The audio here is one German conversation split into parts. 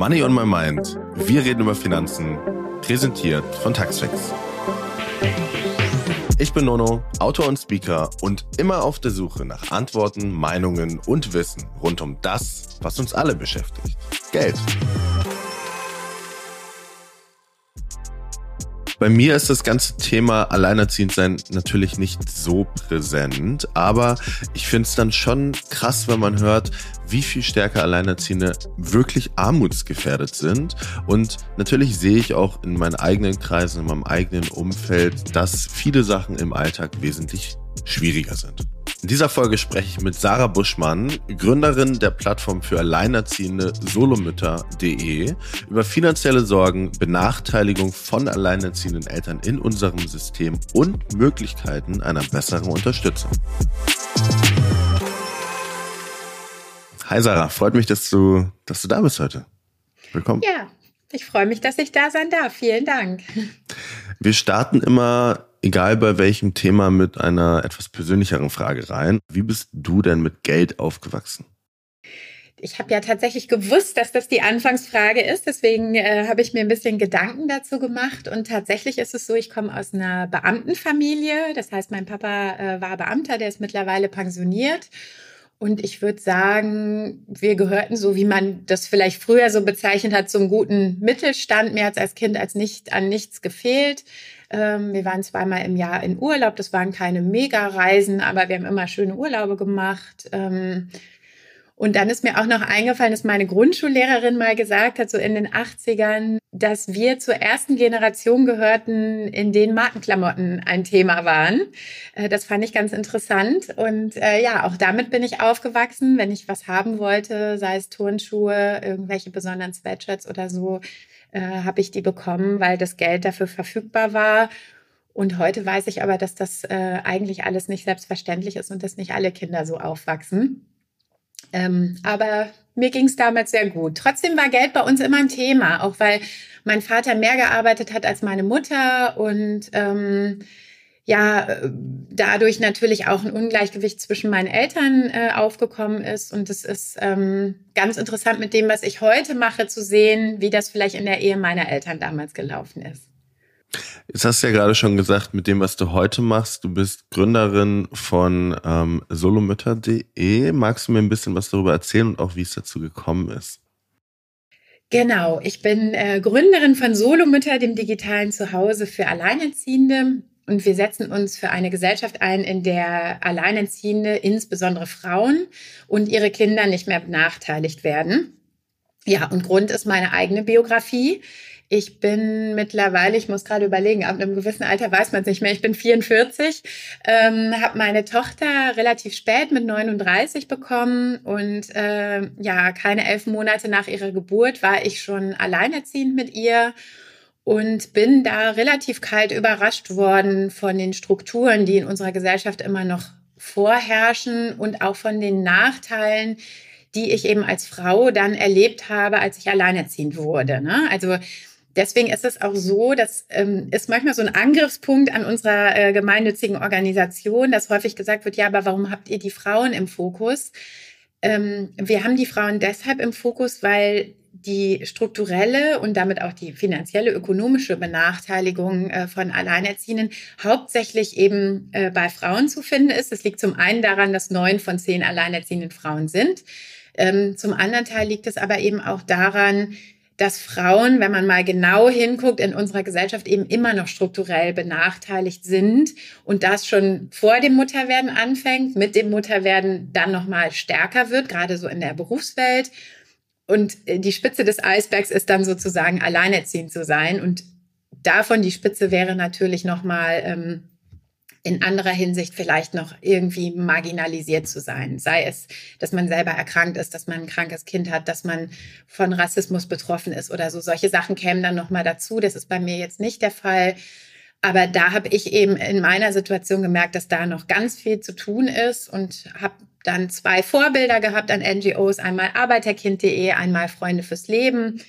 Money on My Mind. Wir reden über Finanzen. Präsentiert von Taxfix. Ich bin Nono, Autor und Speaker und immer auf der Suche nach Antworten, Meinungen und Wissen rund um das, was uns alle beschäftigt. Geld. Bei mir ist das ganze Thema Alleinerziehendsein natürlich nicht so präsent, aber ich finde es dann schon krass, wenn man hört, wie viel stärker Alleinerziehende wirklich armutsgefährdet sind. Und natürlich sehe ich auch in meinen eigenen Kreisen, in meinem eigenen Umfeld, dass viele Sachen im Alltag wesentlich schwieriger sind. In dieser Folge spreche ich mit Sarah Buschmann, Gründerin der Plattform für Alleinerziehende Solomütter.de, über finanzielle Sorgen, Benachteiligung von alleinerziehenden Eltern in unserem System und Möglichkeiten einer besseren Unterstützung. Hi Sarah, freut mich, dass du, dass du da bist heute. Willkommen. Ja, ich freue mich, dass ich da sein darf. Vielen Dank. Wir starten immer egal bei welchem Thema, mit einer etwas persönlicheren Frage rein. Wie bist du denn mit Geld aufgewachsen? Ich habe ja tatsächlich gewusst, dass das die Anfangsfrage ist. Deswegen äh, habe ich mir ein bisschen Gedanken dazu gemacht. Und tatsächlich ist es so, ich komme aus einer Beamtenfamilie. Das heißt, mein Papa äh, war Beamter, der ist mittlerweile pensioniert. Und ich würde sagen, wir gehörten so, wie man das vielleicht früher so bezeichnet hat, zum guten Mittelstand. Mir hat es als Kind als nicht an nichts gefehlt. Ähm, wir waren zweimal im Jahr in Urlaub. Das waren keine Mega-Reisen, aber wir haben immer schöne Urlaube gemacht. Ähm, und dann ist mir auch noch eingefallen, dass meine Grundschullehrerin mal gesagt hat, so in den 80ern, dass wir zur ersten Generation gehörten, in denen Markenklamotten ein Thema waren. Äh, das fand ich ganz interessant. Und äh, ja, auch damit bin ich aufgewachsen. Wenn ich was haben wollte, sei es Turnschuhe, irgendwelche besonderen Sweatshirts oder so, äh, habe ich die bekommen, weil das Geld dafür verfügbar war. Und heute weiß ich aber, dass das äh, eigentlich alles nicht selbstverständlich ist und dass nicht alle Kinder so aufwachsen. Ähm, aber mir ging es damals sehr gut. Trotzdem war Geld bei uns immer ein Thema, auch weil mein Vater mehr gearbeitet hat als meine Mutter und ähm, ja, äh, dadurch natürlich auch ein Ungleichgewicht zwischen meinen Eltern äh, aufgekommen ist. Und es ist ähm, ganz interessant mit dem, was ich heute mache, zu sehen, wie das vielleicht in der Ehe meiner Eltern damals gelaufen ist. Jetzt hast du ja gerade schon gesagt, mit dem, was du heute machst, du bist Gründerin von ähm, solomütter.de. Magst du mir ein bisschen was darüber erzählen und auch, wie es dazu gekommen ist? Genau, ich bin äh, Gründerin von Solomütter, dem digitalen Zuhause für Alleinerziehende. Und wir setzen uns für eine Gesellschaft ein, in der Alleinerziehende, insbesondere Frauen und ihre Kinder nicht mehr benachteiligt werden. Ja, und Grund ist meine eigene Biografie. Ich bin mittlerweile, ich muss gerade überlegen, ab einem gewissen Alter weiß man es nicht mehr. Ich bin 44, ähm, habe meine Tochter relativ spät mit 39 bekommen und äh, ja, keine elf Monate nach ihrer Geburt war ich schon alleinerziehend mit ihr und bin da relativ kalt überrascht worden von den Strukturen, die in unserer Gesellschaft immer noch vorherrschen und auch von den Nachteilen, die ich eben als Frau dann erlebt habe, als ich alleinerziehend wurde. Ne? Also deswegen ist es auch so, das ähm, ist manchmal so ein Angriffspunkt an unserer äh, gemeinnützigen Organisation, dass häufig gesagt wird, ja, aber warum habt ihr die Frauen im Fokus? Ähm, wir haben die Frauen deshalb im Fokus, weil die strukturelle und damit auch die finanzielle, ökonomische Benachteiligung äh, von Alleinerziehenden hauptsächlich eben äh, bei Frauen zu finden ist. Es liegt zum einen daran, dass neun von zehn alleinerziehenden Frauen sind. Ähm, zum anderen Teil liegt es aber eben auch daran, dass Frauen, wenn man mal genau hinguckt, in unserer Gesellschaft eben immer noch strukturell benachteiligt sind und das schon vor dem Mutterwerden anfängt, mit dem Mutterwerden dann noch mal stärker wird, gerade so in der Berufswelt und äh, die Spitze des Eisbergs ist dann sozusagen alleinerziehend zu sein. Und davon die Spitze wäre natürlich nochmal ähm, in anderer Hinsicht vielleicht noch irgendwie marginalisiert zu sein. Sei es, dass man selber erkrankt ist, dass man ein krankes Kind hat, dass man von Rassismus betroffen ist oder so. Solche Sachen kämen dann nochmal dazu. Das ist bei mir jetzt nicht der Fall. Aber da habe ich eben in meiner Situation gemerkt, dass da noch ganz viel zu tun ist und habe dann zwei Vorbilder gehabt an NGOs, einmal Arbeiterkind.de, einmal Freunde fürs Leben.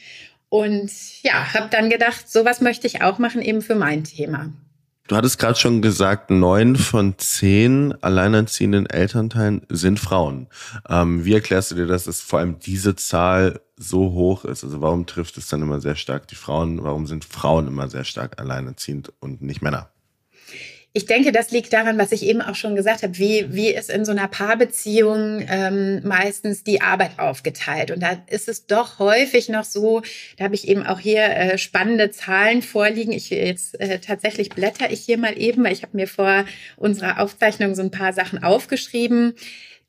Und ja, habe dann gedacht, sowas möchte ich auch machen, eben für mein Thema. Du hattest gerade schon gesagt, neun von zehn alleinerziehenden Elternteilen sind Frauen. Ähm, wie erklärst du dir, dass es vor allem diese Zahl so hoch ist? Also warum trifft es dann immer sehr stark die Frauen? Warum sind Frauen immer sehr stark alleinerziehend und nicht Männer? Ich denke, das liegt daran, was ich eben auch schon gesagt habe, wie, wie ist in so einer Paarbeziehung ähm, meistens die Arbeit aufgeteilt. Und da ist es doch häufig noch so, da habe ich eben auch hier äh, spannende Zahlen vorliegen. Ich jetzt äh, tatsächlich blätter ich hier mal eben, weil ich habe mir vor unserer Aufzeichnung so ein paar Sachen aufgeschrieben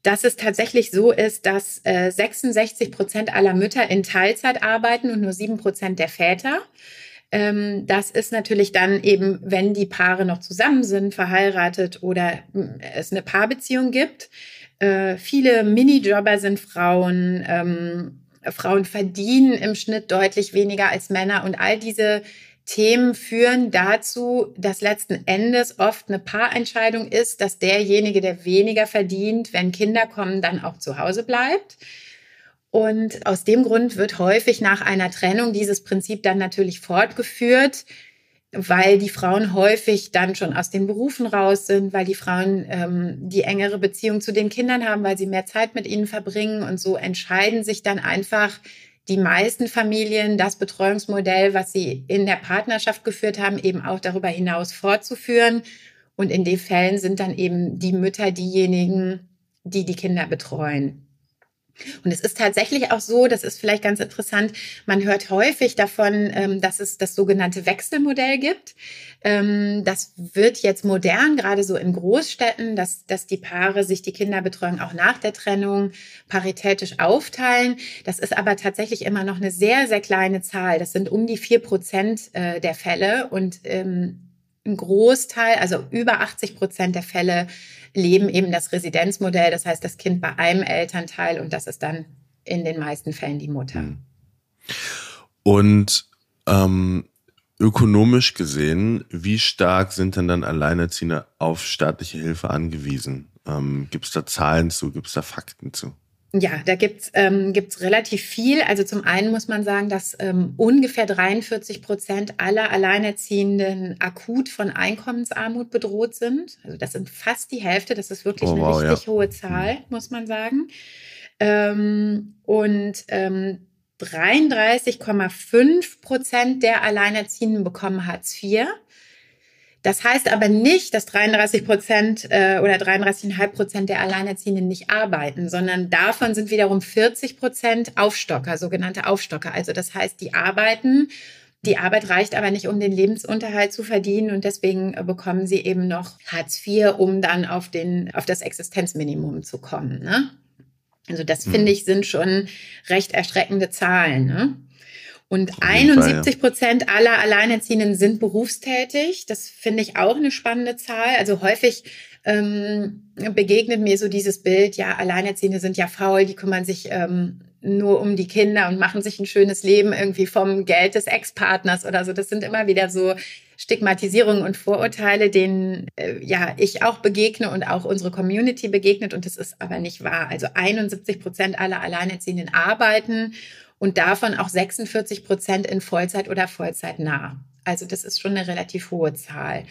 dass es tatsächlich so ist, dass äh, 66 Prozent aller Mütter in Teilzeit arbeiten und nur sieben Prozent der Väter. Ähm, das ist natürlich dann eben, wenn die Paare noch zusammen sind, verheiratet oder hm, es eine Paarbeziehung gibt. Äh, viele Minijobber sind Frauen. Ähm, Frauen verdienen im Schnitt deutlich weniger als Männer und all diese Themen führen dazu, dass letzten Endes oft eine Paarentscheidung ist, dass derjenige, der weniger verdient, wenn Kinder kommen, dann auch zu Hause bleibt. Und aus dem Grund wird häufig nach einer Trennung dieses Prinzip dann natürlich fortgeführt, weil die Frauen häufig dann schon aus den Berufen raus sind, weil die Frauen ähm, die engere Beziehung zu den Kindern haben, weil sie mehr Zeit mit ihnen verbringen. Und so entscheiden sich dann einfach die meisten Familien, das Betreuungsmodell, was sie in der Partnerschaft geführt haben, eben auch darüber hinaus fortzuführen. Und in den Fällen sind dann eben die Mütter diejenigen, die die Kinder betreuen. Und es ist tatsächlich auch so, das ist vielleicht ganz interessant, man hört häufig davon, ähm, dass es das sogenannte Wechselmodell gibt. Ähm, das wird jetzt modern, gerade so in Großstädten, dass, dass die Paare sich die Kinderbetreuung auch nach der Trennung paritätisch aufteilen. Das ist aber tatsächlich immer noch eine sehr, sehr kleine Zahl. Das sind um die vier Prozent äh, der Fälle und ein Großteil, also über 80 Prozent der Fälle leben eben das Residenzmodell. Das heißt, das Kind bei einem Elternteil und das ist dann in den meisten Fällen die Mutter. Hm. Und ähm, ökonomisch gesehen, wie stark sind denn dann Alleinerziehende auf staatliche Hilfe angewiesen? Ähm, gibt es da Zahlen zu? Gibt es da Fakten zu? Ja, da gibt's ähm, gibt's relativ viel. Also zum einen muss man sagen, dass ähm, ungefähr 43 Prozent aller Alleinerziehenden akut von Einkommensarmut bedroht sind. Also das sind fast die Hälfte. Das ist wirklich oh, eine wow, richtig ja. hohe Zahl, muss man sagen. Ähm, und ähm, 33,5 Prozent der Alleinerziehenden bekommen Hartz IV. Das heißt aber nicht, dass 33 Prozent äh, oder 33,5 Prozent der Alleinerziehenden nicht arbeiten, sondern davon sind wiederum 40 Prozent Aufstocker, sogenannte Aufstocker. Also das heißt, die arbeiten, die Arbeit reicht aber nicht, um den Lebensunterhalt zu verdienen und deswegen äh, bekommen sie eben noch Hartz IV, um dann auf, den, auf das Existenzminimum zu kommen. Ne? Also das finde ich sind schon recht erschreckende Zahlen. Ne? Und 71 Prozent aller Alleinerziehenden sind berufstätig. Das finde ich auch eine spannende Zahl. Also häufig ähm, begegnet mir so dieses Bild, ja, Alleinerziehende sind ja faul, die kümmern sich ähm, nur um die Kinder und machen sich ein schönes Leben irgendwie vom Geld des Ex-Partners oder so. Das sind immer wieder so Stigmatisierungen und Vorurteile, denen äh, ja ich auch begegne und auch unsere Community begegnet. Und das ist aber nicht wahr. Also 71 Prozent aller Alleinerziehenden arbeiten und davon auch 46 Prozent in Vollzeit oder Vollzeit nah. Also das ist schon eine relativ hohe Zahl.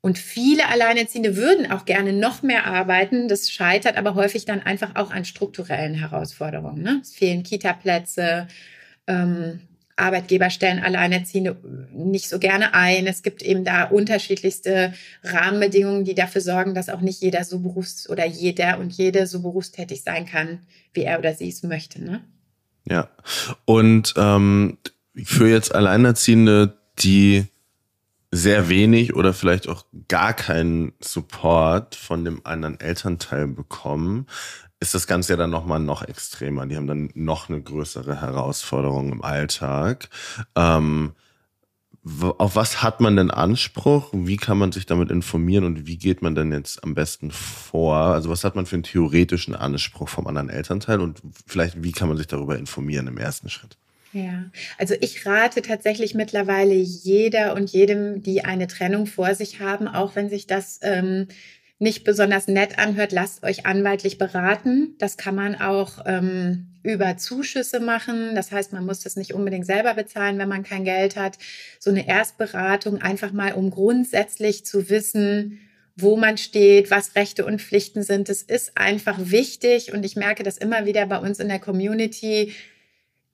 Und viele Alleinerziehende würden auch gerne noch mehr arbeiten. Das scheitert aber häufig dann einfach auch an strukturellen Herausforderungen. Ne? Es fehlen Kita-Plätze, ähm, Arbeitgeber stellen Alleinerziehende nicht so gerne ein. Es gibt eben da unterschiedlichste Rahmenbedingungen, die dafür sorgen, dass auch nicht jeder so berufs- oder jeder und jede so berufstätig sein kann, wie er oder sie es möchte. Ne? Ja. Und ähm, für jetzt Alleinerziehende, die sehr wenig oder vielleicht auch gar keinen Support von dem anderen Elternteil bekommen, ist das Ganze ja dann nochmal noch extremer. Die haben dann noch eine größere Herausforderung im Alltag. Ähm, auf was hat man denn Anspruch? Wie kann man sich damit informieren und wie geht man denn jetzt am besten vor? Also was hat man für einen theoretischen Anspruch vom anderen Elternteil und vielleicht wie kann man sich darüber informieren im ersten Schritt? Ja, also ich rate tatsächlich mittlerweile jeder und jedem, die eine Trennung vor sich haben, auch wenn sich das ähm, nicht besonders nett anhört, lasst euch anwaltlich beraten. Das kann man auch ähm, über Zuschüsse machen. Das heißt, man muss das nicht unbedingt selber bezahlen, wenn man kein Geld hat. So eine Erstberatung einfach mal, um grundsätzlich zu wissen, wo man steht, was Rechte und Pflichten sind. Das ist einfach wichtig und ich merke das immer wieder bei uns in der Community,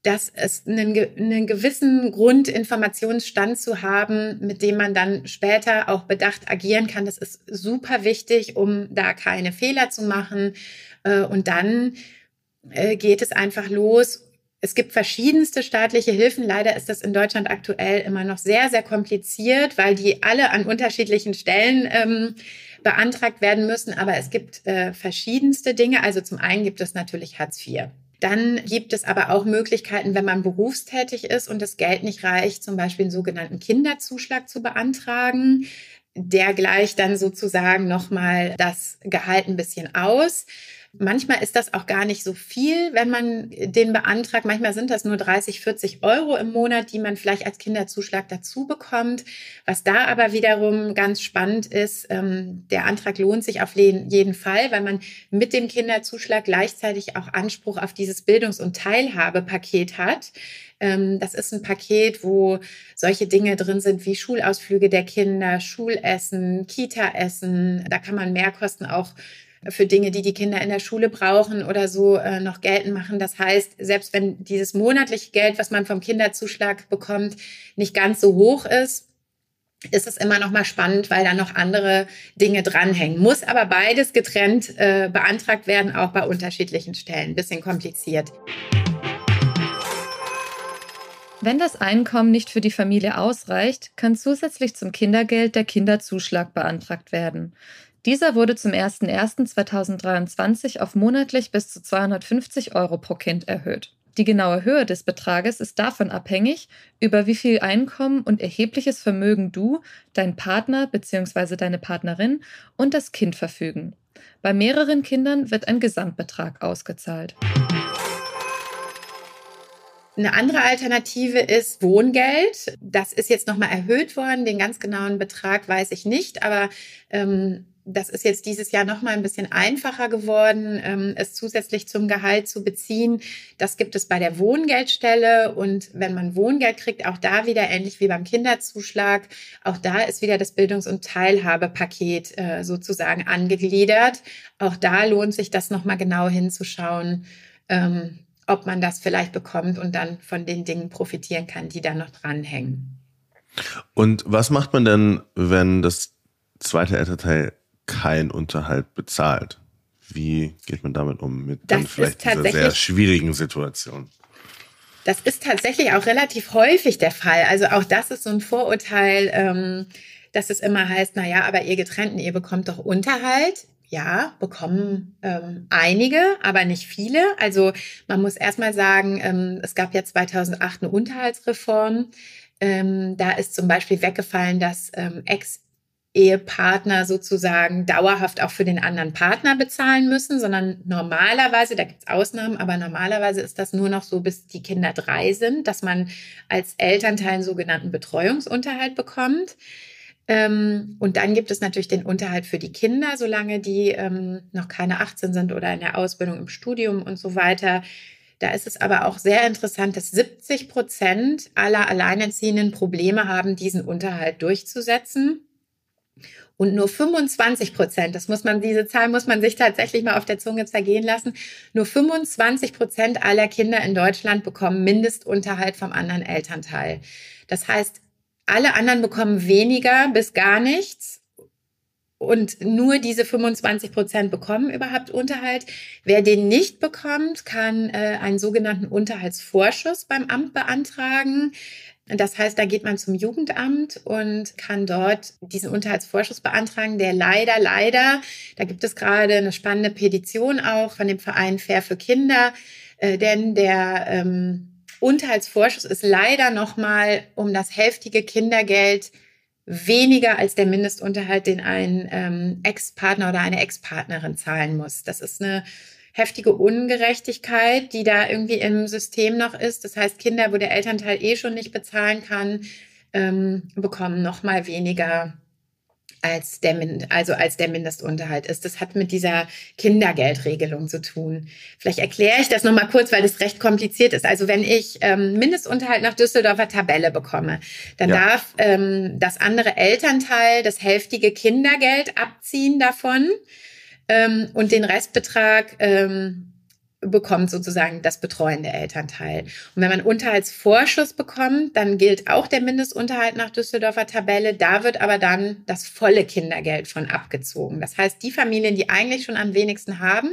dass es einen, einen gewissen Grundinformationsstand zu haben, mit dem man dann später auch bedacht agieren kann. Das ist super wichtig, um da keine Fehler zu machen. Äh, und dann äh, geht es einfach los. Es gibt verschiedenste staatliche Hilfen. Leider ist das in Deutschland aktuell immer noch sehr, sehr kompliziert, weil die alle an unterschiedlichen Stellen ähm, beantragt werden müssen. Aber es gibt äh, verschiedenste Dinge. Also zum einen gibt es natürlich Hartz IV. Dann gibt es aber auch Möglichkeiten, wenn man berufstätig ist und das Geld nicht reicht, zum Beispiel einen sogenannten Kinderzuschlag zu beantragen. Der gleicht dann sozusagen nochmal das Gehalt ein bisschen aus. Manchmal ist das auch gar nicht so viel, wenn man den beantragt. Manchmal sind das nur 30, 40 Euro im Monat, die man vielleicht als Kinderzuschlag dazu bekommt. Was da aber wiederum ganz spannend ist, ähm, der Antrag lohnt sich auf jeden Fall, weil man mit dem Kinderzuschlag gleichzeitig auch Anspruch auf dieses Bildungs- und Teilhabepaket hat. Ähm, das ist ein Paket, wo solche Dinge drin sind wie Schulausflüge der Kinder, Schulessen, Kita-Essen. Da kann man Mehrkosten auch für Dinge, die die Kinder in der Schule brauchen oder so äh, noch geltend machen. Das heißt, selbst wenn dieses monatliche Geld, was man vom Kinderzuschlag bekommt, nicht ganz so hoch ist, ist es immer noch mal spannend, weil da noch andere Dinge dranhängen. Muss aber beides getrennt äh, beantragt werden, auch bei unterschiedlichen Stellen. Bisschen kompliziert. Wenn das Einkommen nicht für die Familie ausreicht, kann zusätzlich zum Kindergeld der Kinderzuschlag beantragt werden. Dieser wurde zum 01.01.2023 auf monatlich bis zu 250 Euro pro Kind erhöht. Die genaue Höhe des Betrages ist davon abhängig, über wie viel Einkommen und erhebliches Vermögen du, dein Partner bzw. deine Partnerin und das Kind verfügen. Bei mehreren Kindern wird ein Gesamtbetrag ausgezahlt. Eine andere Alternative ist Wohngeld. Das ist jetzt nochmal erhöht worden. Den ganz genauen Betrag weiß ich nicht, aber ähm, das ist jetzt dieses Jahr noch mal ein bisschen einfacher geworden, ähm, es zusätzlich zum Gehalt zu beziehen. Das gibt es bei der Wohngeldstelle und wenn man Wohngeld kriegt, auch da wieder ähnlich wie beim Kinderzuschlag, auch da ist wieder das Bildungs- und Teilhabepaket äh, sozusagen angegliedert. Auch da lohnt sich das noch mal genau hinzuschauen, ähm, ob man das vielleicht bekommt und dann von den Dingen profitieren kann, die da noch dranhängen. Und was macht man denn, wenn das zweite Elternteil kein Unterhalt bezahlt. Wie geht man damit um mit das dann vielleicht dieser sehr schwierigen Situation? Das ist tatsächlich auch relativ häufig der Fall. Also auch das ist so ein Vorurteil, ähm, dass es immer heißt, na ja, aber ihr getrennten, ihr bekommt doch Unterhalt. Ja, bekommen ähm, einige, aber nicht viele. Also man muss erstmal sagen, ähm, es gab ja 2008 eine Unterhaltsreform. Ähm, da ist zum Beispiel weggefallen, dass ähm, Ex Ehepartner sozusagen dauerhaft auch für den anderen Partner bezahlen müssen, sondern normalerweise, da gibt es Ausnahmen, aber normalerweise ist das nur noch so, bis die Kinder drei sind, dass man als Elternteil einen sogenannten Betreuungsunterhalt bekommt. Ähm, und dann gibt es natürlich den Unterhalt für die Kinder, solange die ähm, noch keine 18 sind oder in der Ausbildung im Studium und so weiter. Da ist es aber auch sehr interessant, dass 70 Prozent aller Alleinerziehenden Probleme haben, diesen Unterhalt durchzusetzen. Und nur 25 Prozent, das muss man, diese Zahl muss man sich tatsächlich mal auf der Zunge zergehen lassen. Nur 25 Prozent aller Kinder in Deutschland bekommen Mindestunterhalt vom anderen Elternteil. Das heißt, alle anderen bekommen weniger bis gar nichts. Und nur diese 25 Prozent bekommen überhaupt Unterhalt. Wer den nicht bekommt, kann äh, einen sogenannten Unterhaltsvorschuss beim Amt beantragen. Das heißt, da geht man zum Jugendamt und kann dort diesen Unterhaltsvorschuss beantragen, der leider, leider, da gibt es gerade eine spannende Petition auch von dem Verein Fair für Kinder, äh, denn der ähm, Unterhaltsvorschuss ist leider nochmal um das heftige Kindergeld weniger als der Mindestunterhalt, den ein ähm, Ex-Partner oder eine Ex-Partnerin zahlen muss. Das ist eine heftige Ungerechtigkeit, die da irgendwie im System noch ist. Das heißt, Kinder, wo der Elternteil eh schon nicht bezahlen kann, ähm, bekommen noch mal weniger als der, also als der Mindestunterhalt ist. Das hat mit dieser Kindergeldregelung zu tun. Vielleicht erkläre ich das nochmal kurz, weil das recht kompliziert ist. Also wenn ich ähm, Mindestunterhalt nach Düsseldorfer Tabelle bekomme, dann ja. darf ähm, das andere Elternteil das hälftige Kindergeld abziehen davon ähm, und den Restbetrag ähm, bekommt sozusagen das betreuende Elternteil. Und wenn man Unterhaltsvorschuss bekommt, dann gilt auch der Mindestunterhalt nach Düsseldorfer Tabelle. Da wird aber dann das volle Kindergeld von abgezogen. Das heißt, die Familien, die eigentlich schon am wenigsten haben,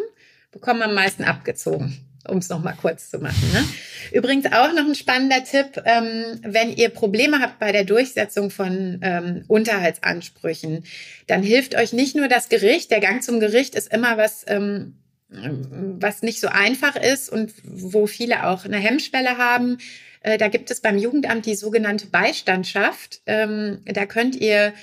bekommen am meisten abgezogen um es nochmal kurz zu machen. Ne? Übrigens auch noch ein spannender Tipp, ähm, wenn ihr Probleme habt bei der Durchsetzung von ähm, Unterhaltsansprüchen, dann hilft euch nicht nur das Gericht. Der Gang zum Gericht ist immer was ähm, was nicht so einfach ist und wo viele auch eine Hemmschwelle haben. Äh, da gibt es beim Jugendamt die sogenannte Beistandschaft. Ähm, da könnt ihr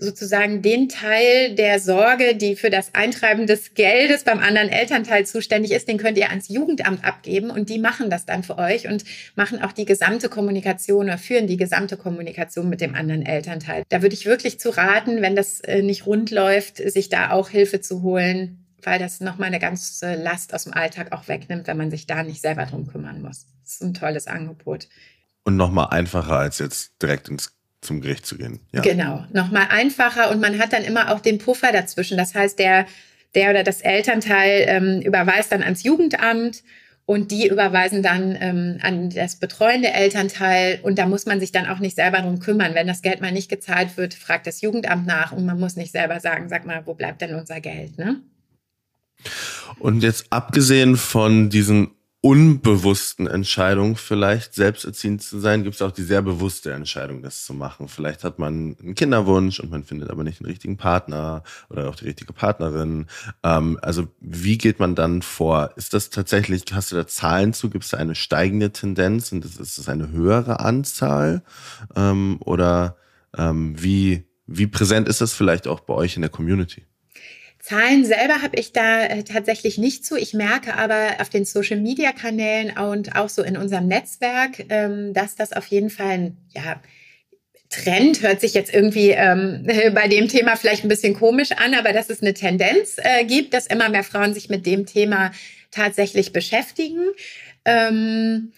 sozusagen den Teil der Sorge, die für das Eintreiben des Geldes beim anderen Elternteil zuständig ist, den könnt ihr ans Jugendamt abgeben und die machen das dann für euch und machen auch die gesamte Kommunikation oder führen die gesamte Kommunikation mit dem anderen Elternteil. Da würde ich wirklich zu raten, wenn das äh, nicht rund läuft, sich da auch Hilfe zu holen weil das nochmal eine ganze Last aus dem Alltag auch wegnimmt, wenn man sich da nicht selber drum kümmern muss. Das ist ein tolles Angebot. Und nochmal einfacher, als jetzt direkt ins, zum Gericht zu gehen. Ja. Genau, nochmal einfacher und man hat dann immer auch den Puffer dazwischen. Das heißt, der, der oder das Elternteil ähm, überweist dann ans Jugendamt und die überweisen dann ähm, an das betreuende Elternteil und da muss man sich dann auch nicht selber drum kümmern. Wenn das Geld mal nicht gezahlt wird, fragt das Jugendamt nach und man muss nicht selber sagen, sag mal, wo bleibt denn unser Geld, ne? Und jetzt abgesehen von diesen unbewussten Entscheidungen, vielleicht selbsterziehend zu sein, gibt es auch die sehr bewusste Entscheidung, das zu machen. Vielleicht hat man einen Kinderwunsch und man findet aber nicht den richtigen Partner oder auch die richtige Partnerin. Ähm, also wie geht man dann vor? Ist das tatsächlich, hast du da Zahlen zu? Gibt es da eine steigende Tendenz und ist das eine höhere Anzahl? Ähm, oder ähm, wie, wie präsent ist das vielleicht auch bei euch in der Community? Zahlen selber habe ich da äh, tatsächlich nicht zu. Ich merke aber auf den Social-Media-Kanälen und auch so in unserem Netzwerk, ähm, dass das auf jeden Fall ein ja, Trend hört sich jetzt irgendwie ähm, bei dem Thema vielleicht ein bisschen komisch an, aber dass es eine Tendenz äh, gibt, dass immer mehr Frauen sich mit dem Thema tatsächlich beschäftigen. Ähm,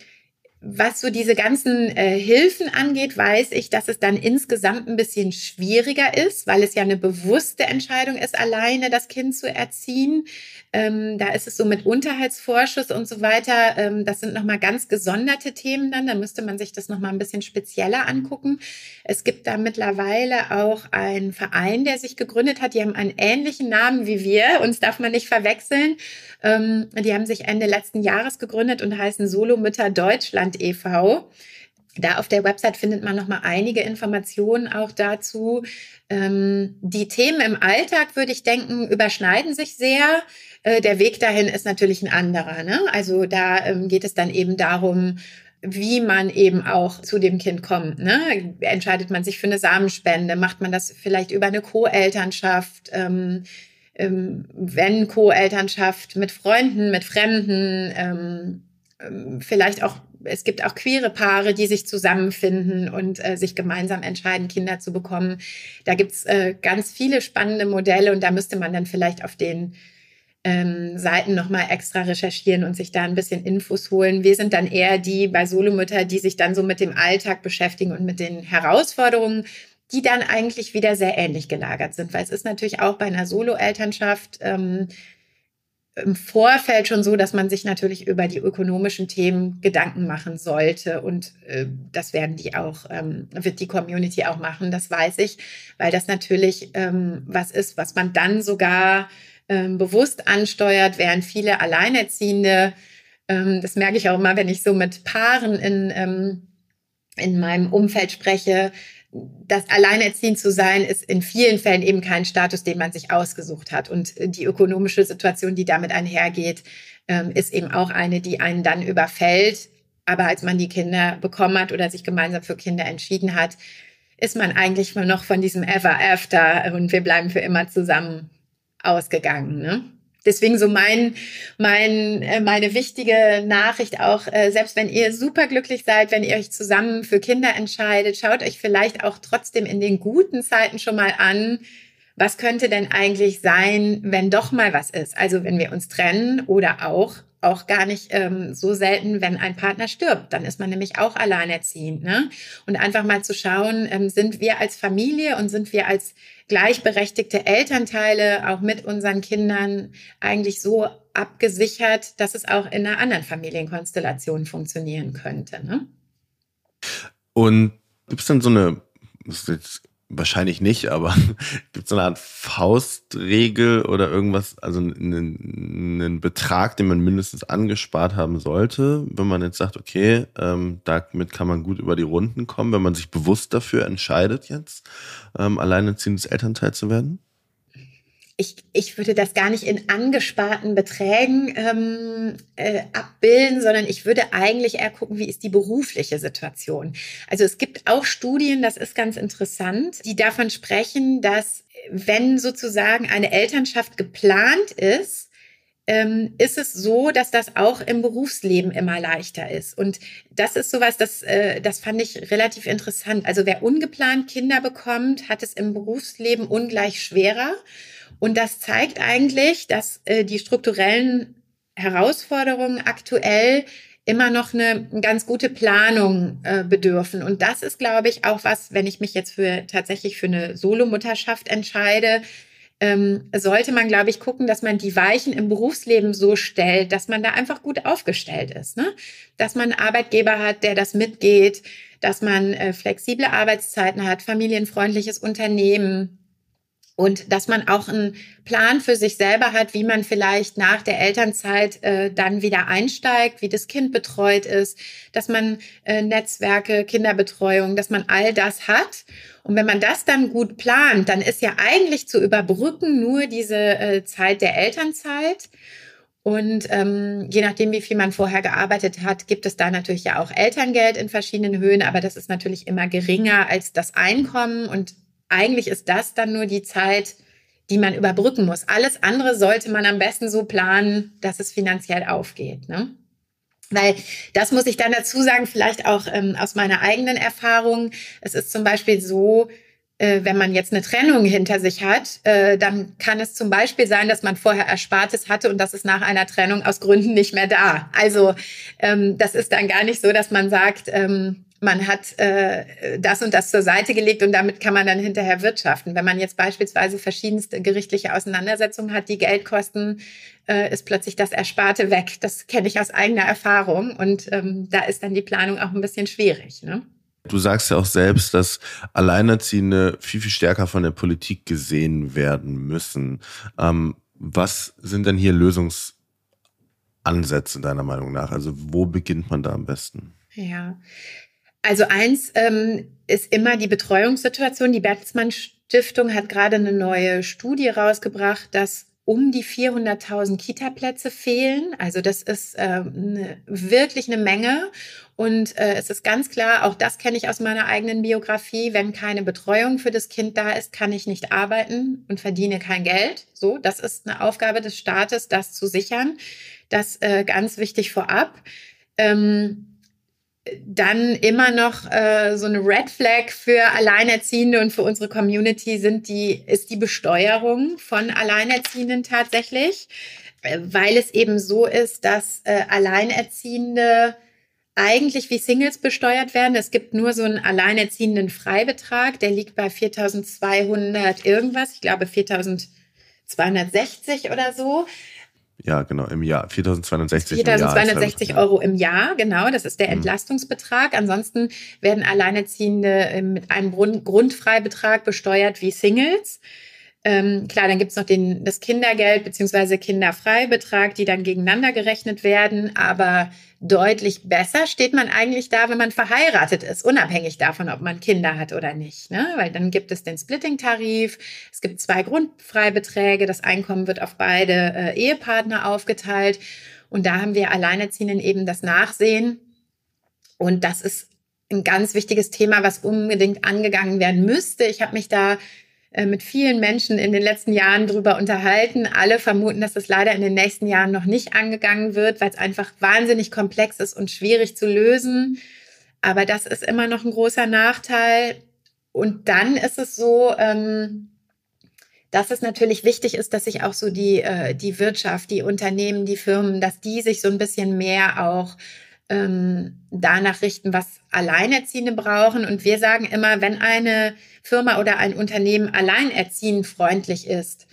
was so diese ganzen äh, Hilfen angeht, weiß ich, dass es dann insgesamt ein bisschen schwieriger ist, weil es ja eine bewusste Entscheidung ist, alleine das Kind zu erziehen. Ähm, da ist es so mit Unterhaltsvorschuss und so weiter. Ähm, das sind nochmal ganz gesonderte Themen dann. Da müsste man sich das nochmal ein bisschen spezieller angucken. Es gibt da mittlerweile auch einen Verein, der sich gegründet hat. Die haben einen ähnlichen Namen wie wir. Uns darf man nicht verwechseln. Ähm, die haben sich Ende letzten Jahres gegründet und heißen Solomütter Deutschland e.V. Da auf der Website findet man noch mal einige Informationen auch dazu. Ähm, die Themen im Alltag, würde ich denken, überschneiden sich sehr. Äh, der Weg dahin ist natürlich ein anderer. Ne? Also da ähm, geht es dann eben darum, wie man eben auch zu dem Kind kommt. Ne? Entscheidet man sich für eine Samenspende? Macht man das vielleicht über eine Co-Elternschaft? Ähm, ähm, wenn Co-Elternschaft mit Freunden, mit Fremden, ähm, ähm, vielleicht auch, es gibt auch queere Paare, die sich zusammenfinden und äh, sich gemeinsam entscheiden, Kinder zu bekommen. Da gibt's äh, ganz viele spannende Modelle und da müsste man dann vielleicht auf den ähm, Seiten nochmal extra recherchieren und sich da ein bisschen Infos holen. Wir sind dann eher die bei Solomütter, die sich dann so mit dem Alltag beschäftigen und mit den Herausforderungen, die dann eigentlich wieder sehr ähnlich gelagert sind. Weil es ist natürlich auch bei einer Solo-Elternschaft ähm, im Vorfeld schon so, dass man sich natürlich über die ökonomischen Themen Gedanken machen sollte. Und äh, das werden die auch, ähm, wird die Community auch machen, das weiß ich, weil das natürlich ähm, was ist, was man dann sogar ähm, bewusst ansteuert, während viele Alleinerziehende, ähm, das merke ich auch immer, wenn ich so mit Paaren in, ähm, in meinem Umfeld spreche, das Alleinerziehend zu sein, ist in vielen Fällen eben kein Status, den man sich ausgesucht hat. Und die ökonomische Situation, die damit einhergeht, ähm, ist eben auch eine, die einen dann überfällt. Aber als man die Kinder bekommen hat oder sich gemeinsam für Kinder entschieden hat, ist man eigentlich noch von diesem Ever After und wir bleiben für immer zusammen ausgegangen. Ne? Deswegen so mein, mein, äh, meine wichtige Nachricht auch, äh, selbst wenn ihr superglücklich seid, wenn ihr euch zusammen für Kinder entscheidet, schaut euch vielleicht auch trotzdem in den guten Zeiten schon mal an, was könnte denn eigentlich sein, wenn doch mal was ist? Also wenn wir uns trennen oder auch auch gar nicht ähm, so selten, wenn ein Partner stirbt. Dann ist man nämlich auch alleinerziehend. Ne? Und einfach mal zu schauen, ähm, sind wir als Familie und sind wir als gleichberechtigte Elternteile auch mit unseren Kindern eigentlich so abgesichert, dass es auch in einer anderen Familienkonstellation funktionieren könnte. Ne? Und gibt es dann so eine, das ist jetzt Wahrscheinlich nicht, aber gibt es so eine Art Faustregel oder irgendwas, also einen, einen, Betrag, den man mindestens angespart haben sollte, wenn man jetzt sagt, okay, ähm, damit kann man gut über die Runden kommen, wenn man sich bewusst dafür entscheidet, jetzt ähm, alleinerziehendes Elternteil zu werden? Ich, ich würde das gar nicht in angesparten Beträgen ähm, äh, abbilden, sondern ich würde eigentlich eher gucken, wie ist die berufliche Situation. Also es gibt auch Studien, das ist ganz interessant, die davon sprechen, dass wenn sozusagen eine Elternschaft geplant ist, ähm, ist es so, dass das auch im Berufsleben immer leichter ist. Und das ist sowas, das, äh, das fand ich relativ interessant. Also wer ungeplant Kinder bekommt, hat es im Berufsleben ungleich schwerer. Und das zeigt eigentlich, dass äh, die strukturellen Herausforderungen aktuell immer noch eine ganz gute Planung äh, bedürfen. Und das ist, glaube ich, auch was, wenn ich mich jetzt für tatsächlich für eine Solomutterschaft entscheide, ähm, sollte man, glaube ich, gucken, dass man die Weichen im Berufsleben so stellt, dass man da einfach gut aufgestellt ist. Ne? Dass man einen Arbeitgeber hat, der das mitgeht, dass man äh, flexible Arbeitszeiten hat, familienfreundliches Unternehmen, und dass man auch einen Plan für sich selber hat, wie man vielleicht nach der Elternzeit äh, dann wieder einsteigt, wie das Kind betreut ist, dass man äh, Netzwerke, Kinderbetreuung, dass man all das hat. Und wenn man das dann gut plant, dann ist ja eigentlich zu überbrücken nur diese äh, Zeit der Elternzeit. Und ähm, je nachdem, wie viel man vorher gearbeitet hat, gibt es da natürlich ja auch Elterngeld in verschiedenen Höhen, aber das ist natürlich immer geringer als das Einkommen. Und eigentlich ist das dann nur die Zeit, die man überbrücken muss. Alles andere sollte man am besten so planen, dass es finanziell aufgeht. Ne? Weil das muss ich dann dazu sagen, vielleicht auch ähm, aus meiner eigenen Erfahrung. Es ist zum Beispiel so, wenn man jetzt eine Trennung hinter sich hat, äh, dann kann es zum Beispiel sein, dass man vorher Erspartes hatte und das ist nach einer Trennung aus Gründen nicht mehr da. Also ähm, das ist dann gar nicht so, dass man sagt, ähm, man hat äh, das und das zur Seite gelegt und damit kann man dann hinterher wirtschaften. Wenn man jetzt beispielsweise verschiedenste gerichtliche Auseinandersetzungen hat, die Geld kosten, äh, ist plötzlich das Ersparte weg. Das kenne ich aus eigener Erfahrung und ähm, da ist dann die Planung auch ein bisschen schwierig. Ne? Du sagst ja auch selbst, dass Alleinerziehende viel, viel stärker von der Politik gesehen werden müssen. Ähm, was sind denn hier Lösungsansätze deiner Meinung nach? Also wo beginnt man da am besten? Ja, also eins ähm, ist immer die Betreuungssituation. Die Bertelsmann Stiftung hat gerade eine neue Studie rausgebracht, dass um die 400.000 Kita-Plätze fehlen. Also das ist äh, eine, wirklich eine Menge. Und äh, es ist ganz klar, auch das kenne ich aus meiner eigenen Biografie, wenn keine Betreuung für das Kind da ist, kann ich nicht arbeiten und verdiene kein Geld. So, das ist eine Aufgabe des Staates, das zu sichern. Das äh, ganz wichtig vorab. Ähm, dann immer noch äh, so eine Red Flag für Alleinerziehende und für unsere Community sind die, ist die Besteuerung von Alleinerziehenden tatsächlich, äh, weil es eben so ist, dass äh, Alleinerziehende eigentlich wie Singles besteuert werden. Es gibt nur so einen alleinerziehenden Freibetrag, der liegt bei 4200 irgendwas, ich glaube 4260 oder so. Ja, genau, im Jahr. 4.260 4.260 im Euro im Jahr, genau, das ist der mhm. Entlastungsbetrag. Ansonsten werden Alleinerziehende äh, mit einem Grundfreibetrag besteuert wie Singles. Ähm, klar, dann gibt's noch den, das Kindergeld beziehungsweise Kinderfreibetrag, die dann gegeneinander gerechnet werden. Aber deutlich besser steht man eigentlich da, wenn man verheiratet ist, unabhängig davon, ob man Kinder hat oder nicht. Ne? Weil dann gibt es den Splitting-Tarif, es gibt zwei Grundfreibeträge, das Einkommen wird auf beide äh, Ehepartner aufgeteilt. Und da haben wir Alleinerziehenden eben das Nachsehen. Und das ist ein ganz wichtiges Thema, was unbedingt angegangen werden müsste. Ich habe mich da mit vielen Menschen in den letzten Jahren drüber unterhalten. Alle vermuten, dass es leider in den nächsten Jahren noch nicht angegangen wird, weil es einfach wahnsinnig komplex ist und schwierig zu lösen. Aber das ist immer noch ein großer Nachteil. Und dann ist es so, ähm, dass es natürlich wichtig ist, dass sich auch so die, äh, die Wirtschaft, die Unternehmen, die Firmen, dass die sich so ein bisschen mehr auch ähm, danach richten, was Alleinerziehende brauchen. Und wir sagen immer, wenn eine Firma oder ein Unternehmen alleinerziehend freundlich ist,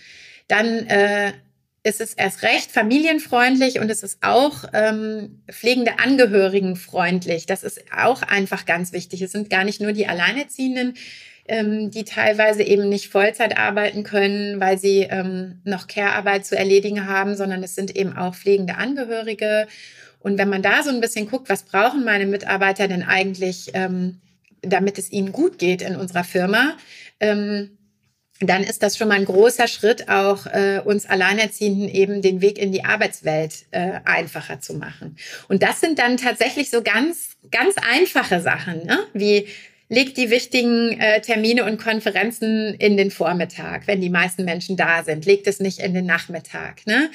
dann äh, ist es erst recht familienfreundlich und es ist auch ähm, pflegende Angehörigen freundlich. Das ist auch einfach ganz wichtig. Es sind gar nicht nur die Alleinerziehenden, ähm, die teilweise eben nicht Vollzeit arbeiten können, weil sie ähm, noch Care-Arbeit zu erledigen haben, sondern es sind eben auch pflegende Angehörige und wenn man da so ein bisschen guckt, was brauchen meine Mitarbeiter denn eigentlich, ähm, damit es ihnen gut geht in unserer Firma, ähm, dann ist das schon mal ein großer Schritt, auch äh, uns Alleinerziehenden eben den Weg in die Arbeitswelt äh, einfacher zu machen. Und das sind dann tatsächlich so ganz, ganz einfache Sachen, ne? wie legt die wichtigen äh, Termine und Konferenzen in den Vormittag, wenn die meisten Menschen da sind. Legt es nicht in den Nachmittag. Ne?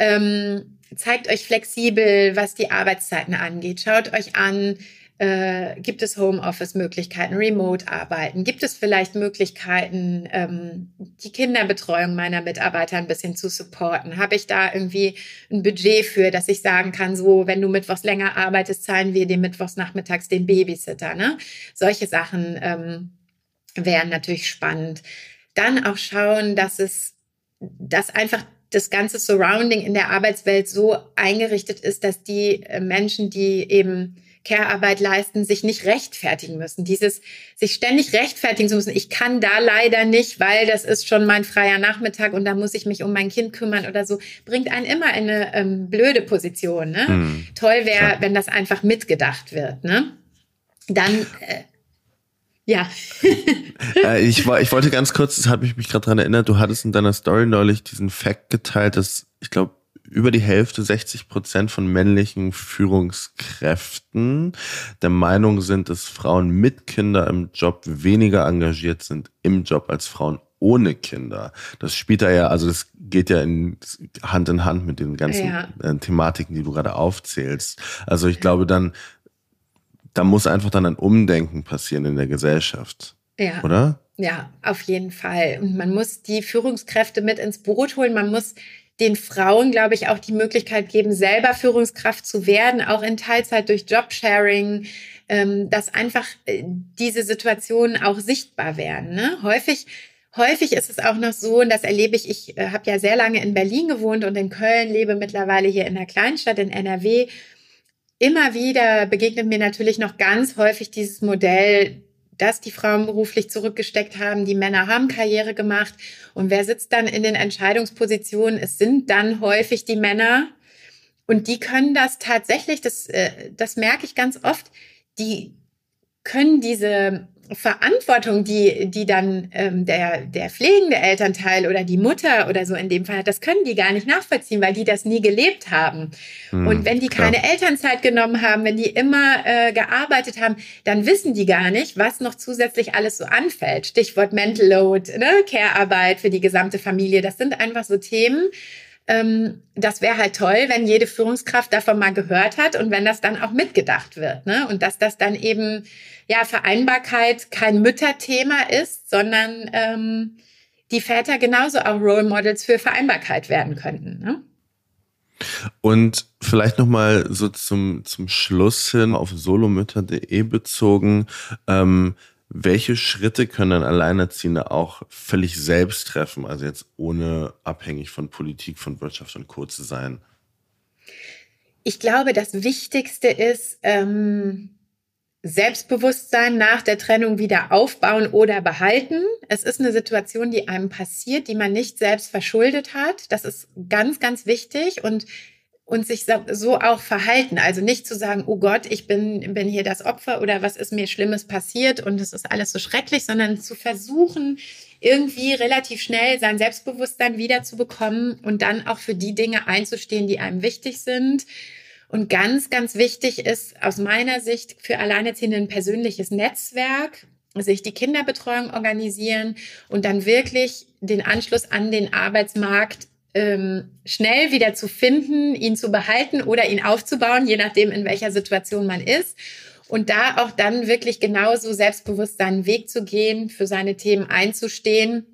Ähm, zeigt euch flexibel, was die Arbeitszeiten angeht. Schaut euch an, äh, gibt es Homeoffice-Möglichkeiten, Remote-Arbeiten? Gibt es vielleicht Möglichkeiten, ähm, die Kinderbetreuung meiner Mitarbeiter ein bisschen zu supporten? Habe ich da irgendwie ein Budget für, dass ich sagen kann, so, wenn du mittwochs länger arbeitest, zahlen wir dir mittwochs nachmittags den Babysitter. Ne? Solche Sachen ähm, wären natürlich spannend. Dann auch schauen, dass es, dass einfach das ganze Surrounding in der Arbeitswelt so eingerichtet ist, dass die äh, Menschen, die eben Care-Arbeit leisten, sich nicht rechtfertigen müssen. Dieses sich ständig rechtfertigen zu müssen, ich kann da leider nicht, weil das ist schon mein freier Nachmittag und da muss ich mich um mein Kind kümmern oder so, bringt einen immer in eine ähm, blöde Position. Ne? Hm, Toll wäre, wenn das einfach mitgedacht wird. Ne? Dann äh, ja. äh, ich, ich wollte ganz kurz, das hat mich, mich gerade daran erinnert, du hattest in deiner Story neulich diesen Fact geteilt, dass ich glaube, über die Hälfte, 60 Prozent von männlichen Führungskräften der Meinung sind, dass Frauen mit Kinder im Job weniger engagiert sind im Job als Frauen ohne Kinder. Das spielt da ja, also das geht ja in, Hand in Hand mit den ganzen ja. Äh, Thematiken, die du gerade aufzählst. Also ich glaube dann, da muss einfach dann ein Umdenken passieren in der Gesellschaft. Ja. Oder? Ja, auf jeden Fall. Und man muss die Führungskräfte mit ins Boot holen. Man muss den Frauen, glaube ich, auch die Möglichkeit geben, selber Führungskraft zu werden, auch in Teilzeit durch Jobsharing, ähm, dass einfach äh, diese Situationen auch sichtbar werden. Ne? Häufig Häufig ist es auch noch so, und das erlebe ich, ich äh, habe ja sehr lange in Berlin gewohnt und in Köln, lebe mittlerweile hier in der Kleinstadt in NRW immer wieder begegnet mir natürlich noch ganz häufig dieses Modell, dass die Frauen beruflich zurückgesteckt haben, die Männer haben Karriere gemacht. Und wer sitzt dann in den Entscheidungspositionen? Es sind dann häufig die Männer. Und die können das tatsächlich, das, äh, das merke ich ganz oft, die können diese Verantwortung, die, die dann ähm, der, der pflegende Elternteil oder die Mutter oder so in dem Fall hat, das können die gar nicht nachvollziehen, weil die das nie gelebt haben. Hm, und wenn die keine klar. Elternzeit genommen haben, wenn die immer äh, gearbeitet haben, dann wissen die gar nicht, was noch zusätzlich alles so anfällt. Stichwort Mental Load, ne? Care-Arbeit für die gesamte Familie. Das sind einfach so Themen, ähm, das wäre halt toll, wenn jede Führungskraft davon mal gehört hat und wenn das dann auch mitgedacht wird. Ne? Und dass das dann eben, ja, Vereinbarkeit kein Mütterthema ist, sondern ähm, die Väter genauso auch Role Models für Vereinbarkeit werden könnten. Ne? Und vielleicht nochmal so zum, zum Schluss hin auf solomütter.de bezogen. Ähm, welche Schritte können dann Alleinerziehende auch völlig selbst treffen, also jetzt ohne abhängig von Politik, von Wirtschaft und Co. zu sein? Ich glaube, das Wichtigste ist, ähm, Selbstbewusstsein nach der Trennung wieder aufbauen oder behalten. Es ist eine Situation, die einem passiert, die man nicht selbst verschuldet hat. Das ist ganz, ganz wichtig. Und und sich so auch verhalten. Also nicht zu sagen, oh Gott, ich bin, bin hier das Opfer oder was ist mir Schlimmes passiert und es ist alles so schrecklich, sondern zu versuchen, irgendwie relativ schnell sein Selbstbewusstsein wiederzubekommen und dann auch für die Dinge einzustehen, die einem wichtig sind. Und ganz, ganz wichtig ist aus meiner Sicht für Alleinerziehende ein persönliches Netzwerk. sich die Kinderbetreuung organisieren und dann wirklich den Anschluss an den Arbeitsmarkt ähm, schnell wieder zu finden, ihn zu behalten oder ihn aufzubauen, je nachdem, in welcher Situation man ist. Und da auch dann wirklich genauso selbstbewusst seinen Weg zu gehen, für seine Themen einzustehen.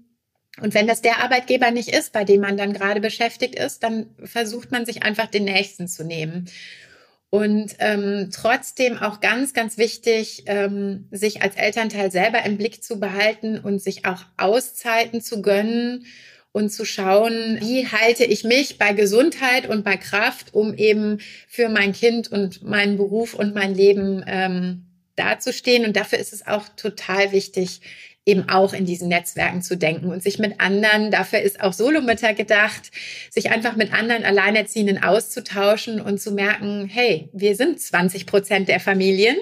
Und wenn das der Arbeitgeber nicht ist, bei dem man dann gerade beschäftigt ist, dann versucht man sich einfach den nächsten zu nehmen. Und ähm, trotzdem auch ganz, ganz wichtig, ähm, sich als Elternteil selber im Blick zu behalten und sich auch Auszeiten zu gönnen und zu schauen, wie halte ich mich bei Gesundheit und bei Kraft, um eben für mein Kind und meinen Beruf und mein Leben ähm, dazustehen. Und dafür ist es auch total wichtig, eben auch in diesen Netzwerken zu denken und sich mit anderen, dafür ist auch Solomütter gedacht, sich einfach mit anderen Alleinerziehenden auszutauschen und zu merken, hey, wir sind 20 Prozent der Familien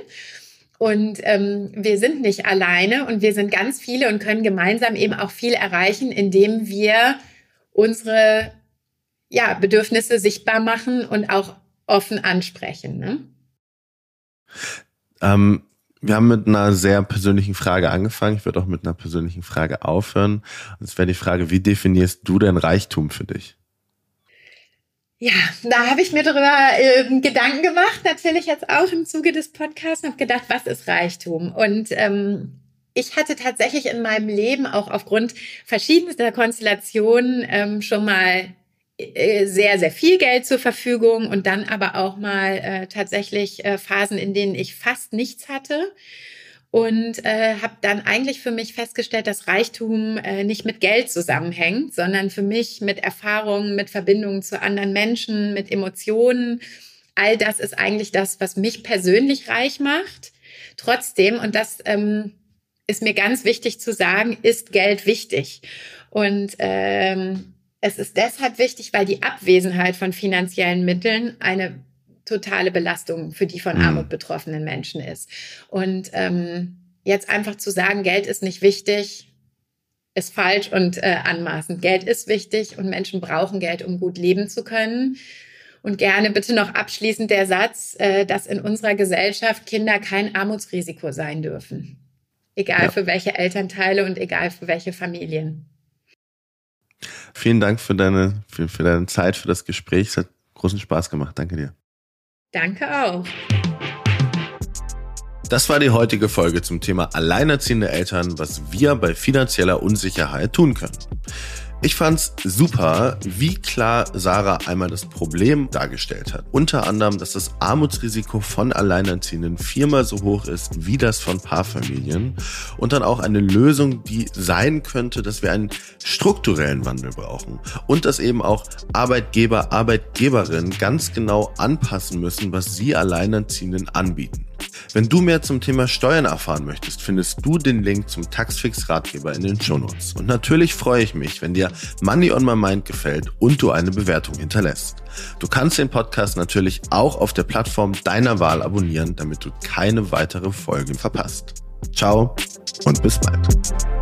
und ähm, wir sind nicht alleine und wir sind ganz viele und können gemeinsam eben auch viel erreichen, indem wir unsere ja, Bedürfnisse sichtbar machen und auch offen ansprechen. Ne? Ähm, wir haben mit einer sehr persönlichen Frage angefangen. Ich würde auch mit einer persönlichen Frage aufhören. Und es wäre die Frage, wie definierst du denn Reichtum für dich? Ja, da habe ich mir darüber äh, Gedanken gemacht, natürlich jetzt auch im Zuge des Podcasts, habe gedacht, was ist Reichtum? Und ähm, ich hatte tatsächlich in meinem Leben auch aufgrund verschiedenster Konstellationen ähm, schon mal äh, sehr, sehr viel Geld zur Verfügung und dann aber auch mal äh, tatsächlich äh, Phasen, in denen ich fast nichts hatte und äh, habe dann eigentlich für mich festgestellt, dass Reichtum äh, nicht mit Geld zusammenhängt, sondern für mich mit Erfahrungen, mit Verbindungen zu anderen Menschen, mit Emotionen. All das ist eigentlich das, was mich persönlich reich macht. Trotzdem, und das ähm, ist mir ganz wichtig zu sagen, ist Geld wichtig. Und ähm, es ist deshalb wichtig, weil die Abwesenheit von finanziellen Mitteln eine totale Belastung für die von mhm. Armut betroffenen Menschen ist. Und ähm, jetzt einfach zu sagen, Geld ist nicht wichtig, ist falsch und äh, anmaßend. Geld ist wichtig und Menschen brauchen Geld, um gut leben zu können. Und gerne bitte noch abschließend der Satz, äh, dass in unserer Gesellschaft Kinder kein Armutsrisiko sein dürfen. Egal ja. für welche Elternteile und egal für welche Familien. Vielen Dank für deine, für, für deine Zeit, für das Gespräch. Es hat großen Spaß gemacht. Danke dir. Danke auch. Das war die heutige Folge zum Thema alleinerziehende Eltern, was wir bei finanzieller Unsicherheit tun können. Ich fand's super, wie klar Sarah einmal das Problem dargestellt hat. Unter anderem, dass das Armutsrisiko von Alleinerziehenden viermal so hoch ist wie das von Paarfamilien. Und dann auch eine Lösung, die sein könnte, dass wir einen strukturellen Wandel brauchen. Und dass eben auch Arbeitgeber, Arbeitgeberinnen ganz genau anpassen müssen, was sie Alleinerziehenden anbieten. Wenn du mehr zum Thema Steuern erfahren möchtest, findest du den Link zum Taxfix Ratgeber in den Shownotes. Und natürlich freue ich mich, wenn dir Money on My Mind gefällt und du eine Bewertung hinterlässt. Du kannst den Podcast natürlich auch auf der Plattform deiner Wahl abonnieren, damit du keine weitere Folge verpasst. Ciao und bis bald.